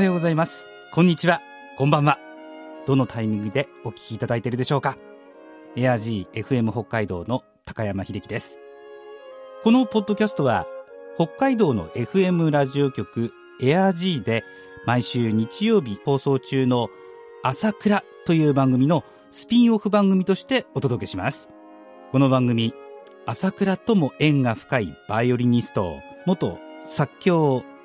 はようございます。こんにちは。こんばんは。どのタイミングでお聞きいただいているでしょうか。エア G FM 北海道の高山秀樹です。このポッドキャストは北海道の FM ラジオ局エア G で毎週日曜日放送中の朝倉という番組のスピンオフ番組としてお届けします。この番組朝倉とも縁が深いバイオリニスト元作協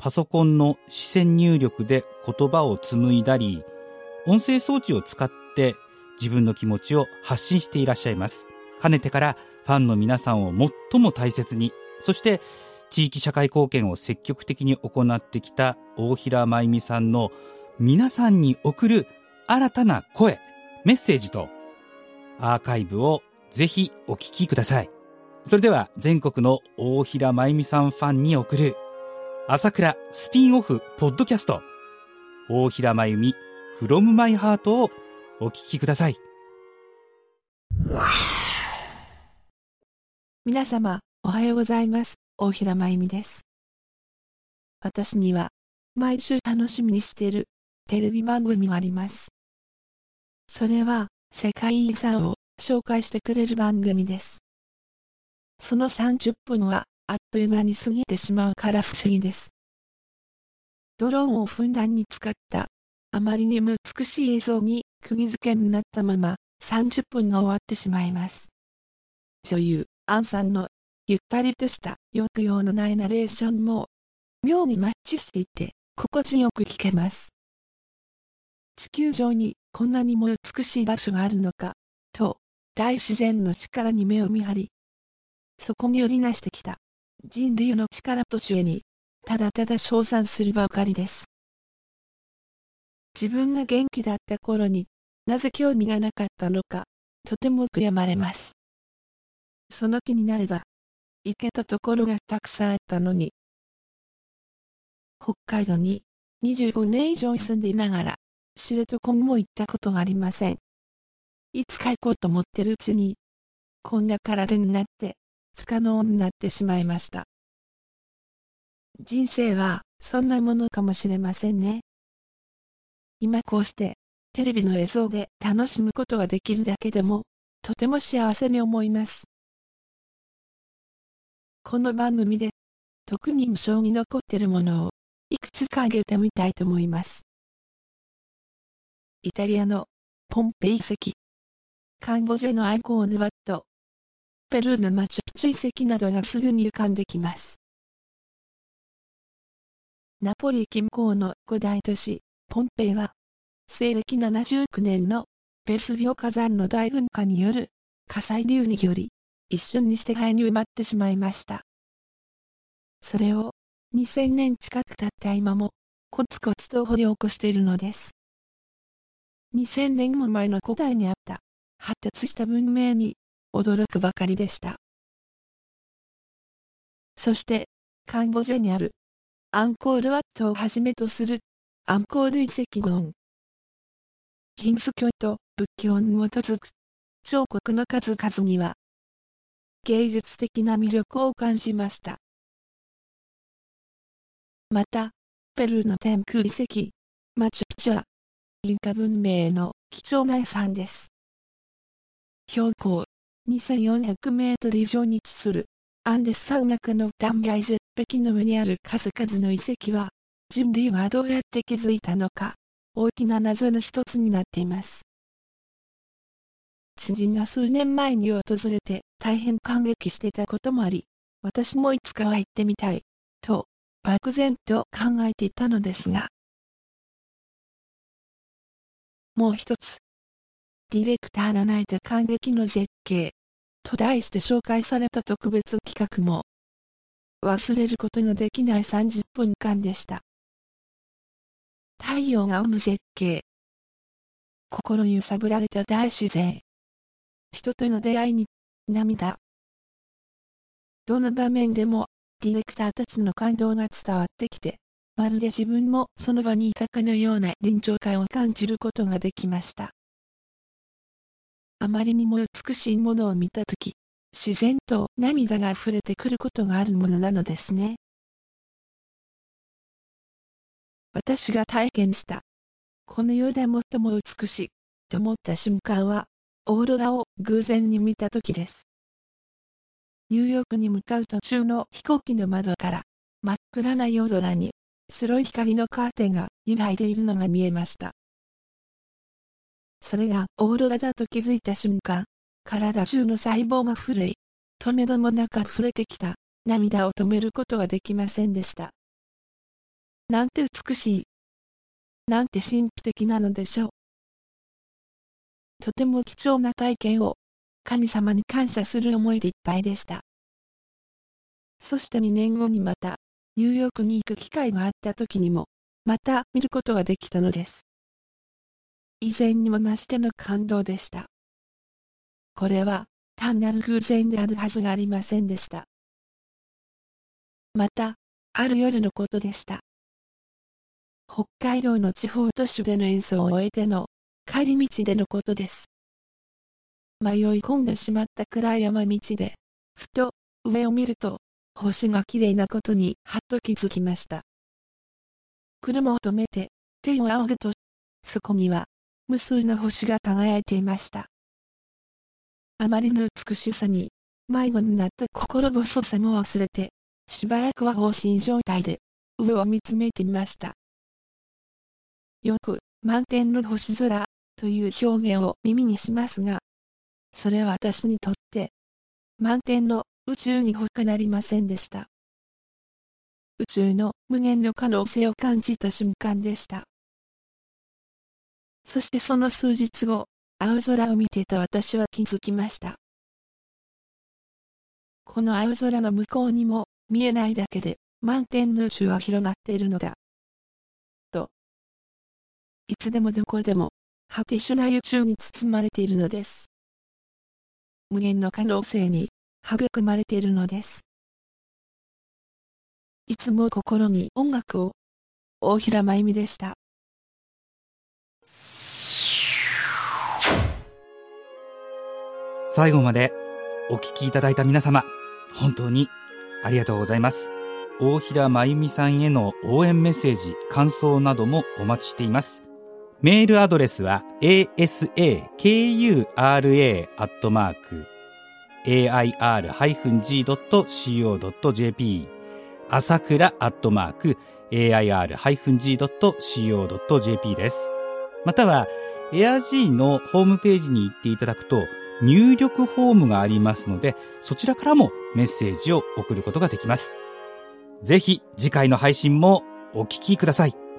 パソコンの視線入力で言葉を紡いだり音声装置を使って自分の気持ちを発信していらっしゃいます。かねてからファンの皆さんを最も大切にそして地域社会貢献を積極的に行ってきた大平真由美さんの皆さんに送る新たな声メッセージとアーカイブをぜひお聞きください。それでは全国の大平真由美さんファンに送る朝倉スピンオフポッドキャスト。大平真由美 from my heart をお聞きください。皆様おはようございます。大平真由美です。私には毎週楽しみにしているテレビ番組があります。それは世界遺産を紹介してくれる番組です。その30分はという間に過ぎてしまうから不思議です。ドローンをふんだんに使ったあまりにも美しい映像に釘付けになったまま30分が終わってしまいます。女優、アンさんのゆったりとした抑揚のないナレーションも妙にマッチしていて心地よく聞けます。地球上にこんなにも美しい場所があるのか、と大自然の力に目を見張り、そこに寄りなしてきた人類の力と知恵に、ただただ称賛するばかりです。自分が元気だった頃になぜ興味がなかったのか、とても悔やまれます。その気になれば、行けたところがたくさんあったのに。北海道に25年以上住んでいながら、知床も行ったことがありません。いつか行こうと思ってるうちに、こんな体になって不可能になってしまいました。人生はそんなものかもしれませんね。今こうしてテレビの映像で楽しむことができるだけでもとても幸せに思います。この番組で特に印象に残っているものをいくつか挙げてみたいと思います。イタリアのポンペイ遺跡、カンボジアのアイコーヌワット、ペルーのマチュチュ遺跡などがすぐに浮かんできます。ナポリ近郊の古代都市、ポンペイは、西暦79年のペルスビオ火山の大噴火による火砕流により、一瞬にして灰に埋まってしまいました。それを2000年近く経った今も、コツコツと掘り起こしているのです。2000年も前の古代にあった発達した文明に驚くばかりでした。そして、カンボジアにあるアンコールワットをはじめとするアンコール遺跡群。ヒンス教と仏教に基づく彫刻の数々には芸術的な魅力を感じました。また、ペルーの天空遺跡、マチュピチュは、インカ文明の貴重な遺産です。標高2400メートル以上に位置する。アンデス山脈の断崖絶壁の上にある数々の遺跡は、人類はどうやって築いたのか、大きな謎の一つになっています。知人が数年前に訪れて大変感激してたこともあり、私もいつかは行ってみたい、と、漠然と考えていたのですが、もう一つ、ディレクターが泣いた感激の絶景、と題して紹介された特別企画も、忘れることのできない30分間でした。太陽が生む絶景。心揺さぶられた大自然。人との出会いに涙。どの場面でもディレクターたちの感動が伝わってきて、まるで自分もその場にいたかのような臨場感を感じることができました。あまりにも美しいものを見たとき、自然と涙が溢れてくることがあるものなのですね。私が体験した、この世で最も美しいと思った瞬間は、オーロラを偶然に見た時です。ニューヨークに向かう途中の飛行機の窓から、真っ暗な夜空に、白い光のカーテンが揺らいでいるのが見えました。それがオーロラだと気づいた瞬間、体中の細胞が震い、止めどもなく溢れてきた涙を止めることはできませんでした。なんて美しい。なんて神秘的なのでしょう。とても貴重な体験を神様に感謝する思いでいっぱいでした。そして2年後にまたニューヨークに行く機会があった時にもまた見ることができたのです。以前にも増しての感動でした。これは単なる偶然であるはずがありませんでした。また、ある夜のことでした。北海道の地方都市での演奏を終えての帰り道でのことです。迷い込んでしまった暗い山道で、ふと上を見ると、星がきれいなことにはっと気づきました。車を止めて手を仰ぐと、そこには無数の星が輝いていました。あまりの美しさに、迷子になった心細さも忘れて、しばらくは放心状態で、上を見つめてみました。よく、満天の星空という表現を耳にしますが、それは私にとって、満天の宇宙に他なりませんでした。宇宙の無限の可能性を感じた瞬間でした。そしてその数日後、青空を見ていた私は気づきました。この青空の向こうにも見えないだけで満天の宇宙は広がっているのだ。といつでもどこでも、果てしな宇宙に包まれているのです。無限の可能性に育まれているのです。いつも心に音楽を、大平真由美でした。最後までお聞きいただいた皆様、本当にありがとうございます。大平真由美さんへの応援メッセージ、感想などもお待ちしています。メールアドレスは asakura.air-g.co.jp 朝倉アットマーク air-g.co.jp です。または AirG のホームページに行っていただくと入力フォームがありますのでそちらからもメッセージを送ることができます。ぜひ次回の配信もお聞きください。